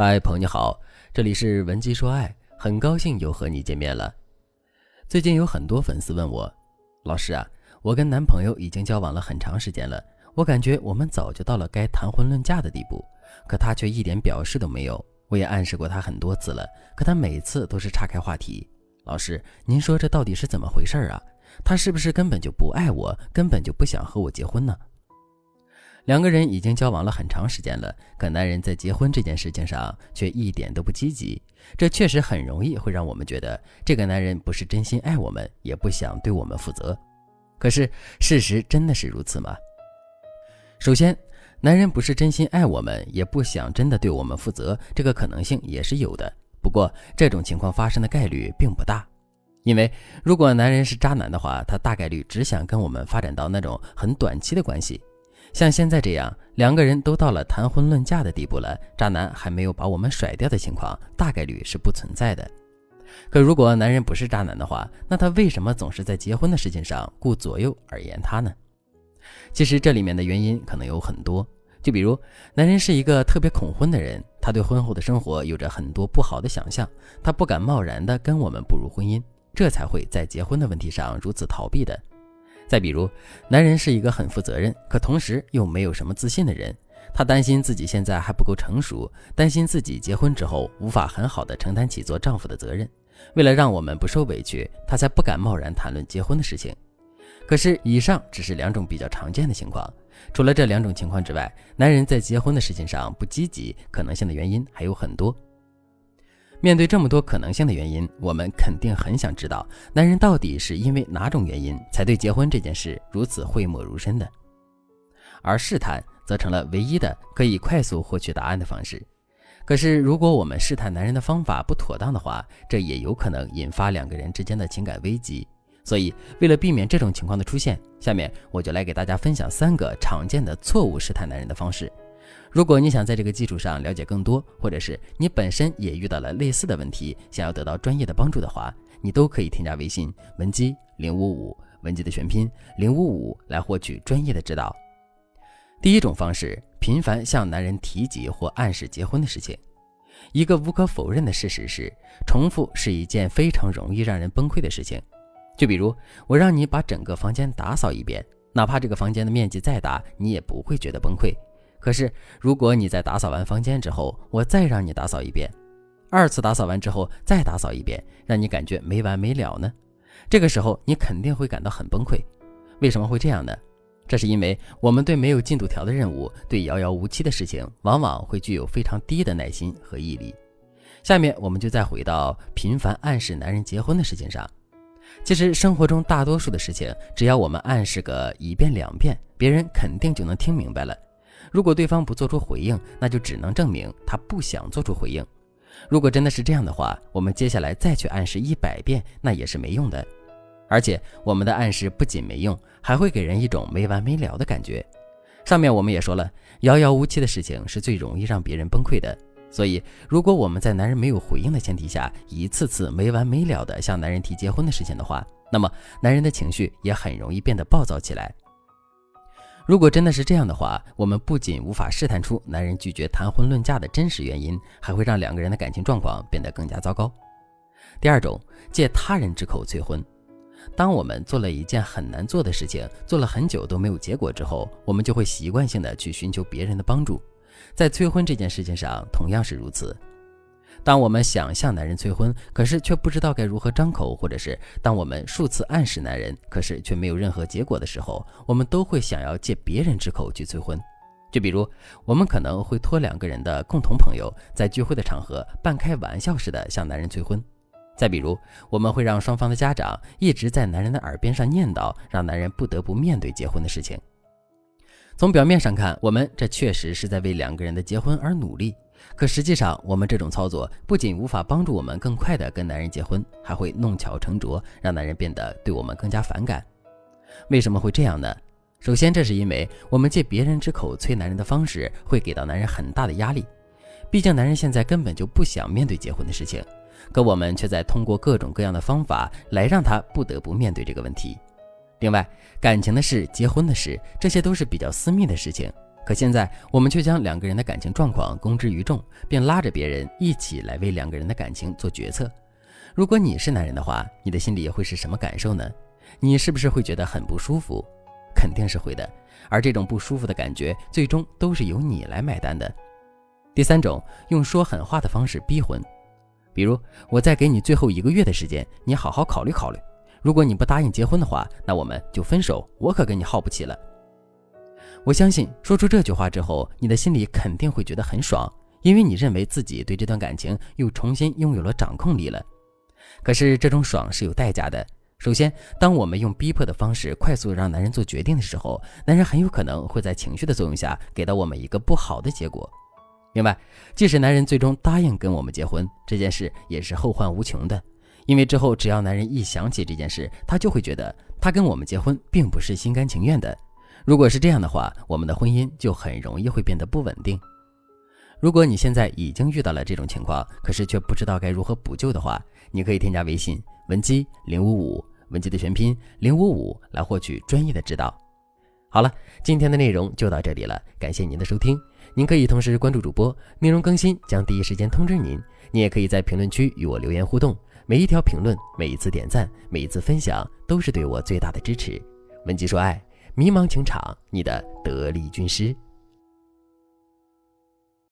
嗨，朋友你好，这里是文姬说爱，很高兴又和你见面了。最近有很多粉丝问我，老师啊，我跟男朋友已经交往了很长时间了，我感觉我们早就到了该谈婚论嫁的地步，可他却一点表示都没有。我也暗示过他很多次了，可他每次都是岔开话题。老师，您说这到底是怎么回事啊？他是不是根本就不爱我，根本就不想和我结婚呢？两个人已经交往了很长时间了，可男人在结婚这件事情上却一点都不积极，这确实很容易会让我们觉得这个男人不是真心爱我们，也不想对我们负责。可是事实真的是如此吗？首先，男人不是真心爱我们，也不想真的对我们负责，这个可能性也是有的。不过这种情况发生的概率并不大，因为如果男人是渣男的话，他大概率只想跟我们发展到那种很短期的关系。像现在这样，两个人都到了谈婚论嫁的地步了，渣男还没有把我们甩掉的情况，大概率是不存在的。可如果男人不是渣男的话，那他为什么总是在结婚的事情上顾左右而言他呢？其实这里面的原因可能有很多，就比如男人是一个特别恐婚的人，他对婚后的生活有着很多不好的想象，他不敢贸然的跟我们步入婚姻，这才会在结婚的问题上如此逃避的。再比如，男人是一个很负责任，可同时又没有什么自信的人。他担心自己现在还不够成熟，担心自己结婚之后无法很好的承担起做丈夫的责任。为了让我们不受委屈，他才不敢贸然谈论结婚的事情。可是，以上只是两种比较常见的情况。除了这两种情况之外，男人在结婚的事情上不积极，可能性的原因还有很多。面对这么多可能性的原因，我们肯定很想知道，男人到底是因为哪种原因才对结婚这件事如此讳莫如深的？而试探则成了唯一的可以快速获取答案的方式。可是，如果我们试探男人的方法不妥当的话，这也有可能引发两个人之间的情感危机。所以，为了避免这种情况的出现，下面我就来给大家分享三个常见的错误试探男人的方式。如果你想在这个基础上了解更多，或者是你本身也遇到了类似的问题，想要得到专业的帮助的话，你都可以添加微信文姬零五五，文姬的全拼零五五来获取专业的指导。第一种方式，频繁向男人提及或暗示结婚的事情。一个无可否认的事实是，重复是一件非常容易让人崩溃的事情。就比如我让你把整个房间打扫一遍，哪怕这个房间的面积再大，你也不会觉得崩溃。可是，如果你在打扫完房间之后，我再让你打扫一遍，二次打扫完之后再打扫一遍，让你感觉没完没了呢？这个时候你肯定会感到很崩溃。为什么会这样呢？这是因为我们对没有进度条的任务、对遥遥无期的事情，往往会具有非常低的耐心和毅力。下面我们就再回到频繁暗示男人结婚的事情上。其实生活中大多数的事情，只要我们暗示个一遍两遍，别人肯定就能听明白了。如果对方不做出回应，那就只能证明他不想做出回应。如果真的是这样的话，我们接下来再去暗示一百遍，那也是没用的。而且我们的暗示不仅没用，还会给人一种没完没了的感觉。上面我们也说了，遥遥无期的事情是最容易让别人崩溃的。所以，如果我们在男人没有回应的前提下，一次次没完没了的向男人提结婚的事情的话，那么男人的情绪也很容易变得暴躁起来。如果真的是这样的话，我们不仅无法试探出男人拒绝谈婚论嫁的真实原因，还会让两个人的感情状况变得更加糟糕。第二种，借他人之口催婚。当我们做了一件很难做的事情，做了很久都没有结果之后，我们就会习惯性的去寻求别人的帮助。在催婚这件事情上，同样是如此。当我们想向男人催婚，可是却不知道该如何张口，或者是当我们数次暗示男人，可是却没有任何结果的时候，我们都会想要借别人之口去催婚。就比如，我们可能会托两个人的共同朋友，在聚会的场合半开玩笑似的向男人催婚；再比如，我们会让双方的家长一直在男人的耳边上念叨，让男人不得不面对结婚的事情。从表面上看，我们这确实是在为两个人的结婚而努力。可实际上，我们这种操作不仅无法帮助我们更快地跟男人结婚，还会弄巧成拙，让男人变得对我们更加反感。为什么会这样呢？首先，这是因为我们借别人之口催男人的方式，会给到男人很大的压力。毕竟，男人现在根本就不想面对结婚的事情，可我们却在通过各种各样的方法来让他不得不面对这个问题。另外，感情的事、结婚的事，这些都是比较私密的事情。可现在我们却将两个人的感情状况公之于众，并拉着别人一起来为两个人的感情做决策。如果你是男人的话，你的心里会是什么感受呢？你是不是会觉得很不舒服？肯定是会的。而这种不舒服的感觉，最终都是由你来买单的。第三种，用说狠话的方式逼婚，比如我再给你最后一个月的时间，你好好考虑考虑。如果你不答应结婚的话，那我们就分手。我可跟你耗不起了。我相信说出这句话之后，你的心里肯定会觉得很爽，因为你认为自己对这段感情又重新拥有了掌控力了。可是这种爽是有代价的。首先，当我们用逼迫的方式快速让男人做决定的时候，男人很有可能会在情绪的作用下给到我们一个不好的结果。另外，即使男人最终答应跟我们结婚，这件事也是后患无穷的，因为之后只要男人一想起这件事，他就会觉得他跟我们结婚并不是心甘情愿的。如果是这样的话，我们的婚姻就很容易会变得不稳定。如果你现在已经遇到了这种情况，可是却不知道该如何补救的话，你可以添加微信文姬零五五，文姬的全拼零五五，来获取专业的指导。好了，今天的内容就到这里了，感谢您的收听。您可以同时关注主播，内容更新将第一时间通知您。您也可以在评论区与我留言互动，每一条评论、每一次点赞、每一次分享，都是对我最大的支持。文姬说爱。迷茫情场，你的得力军师。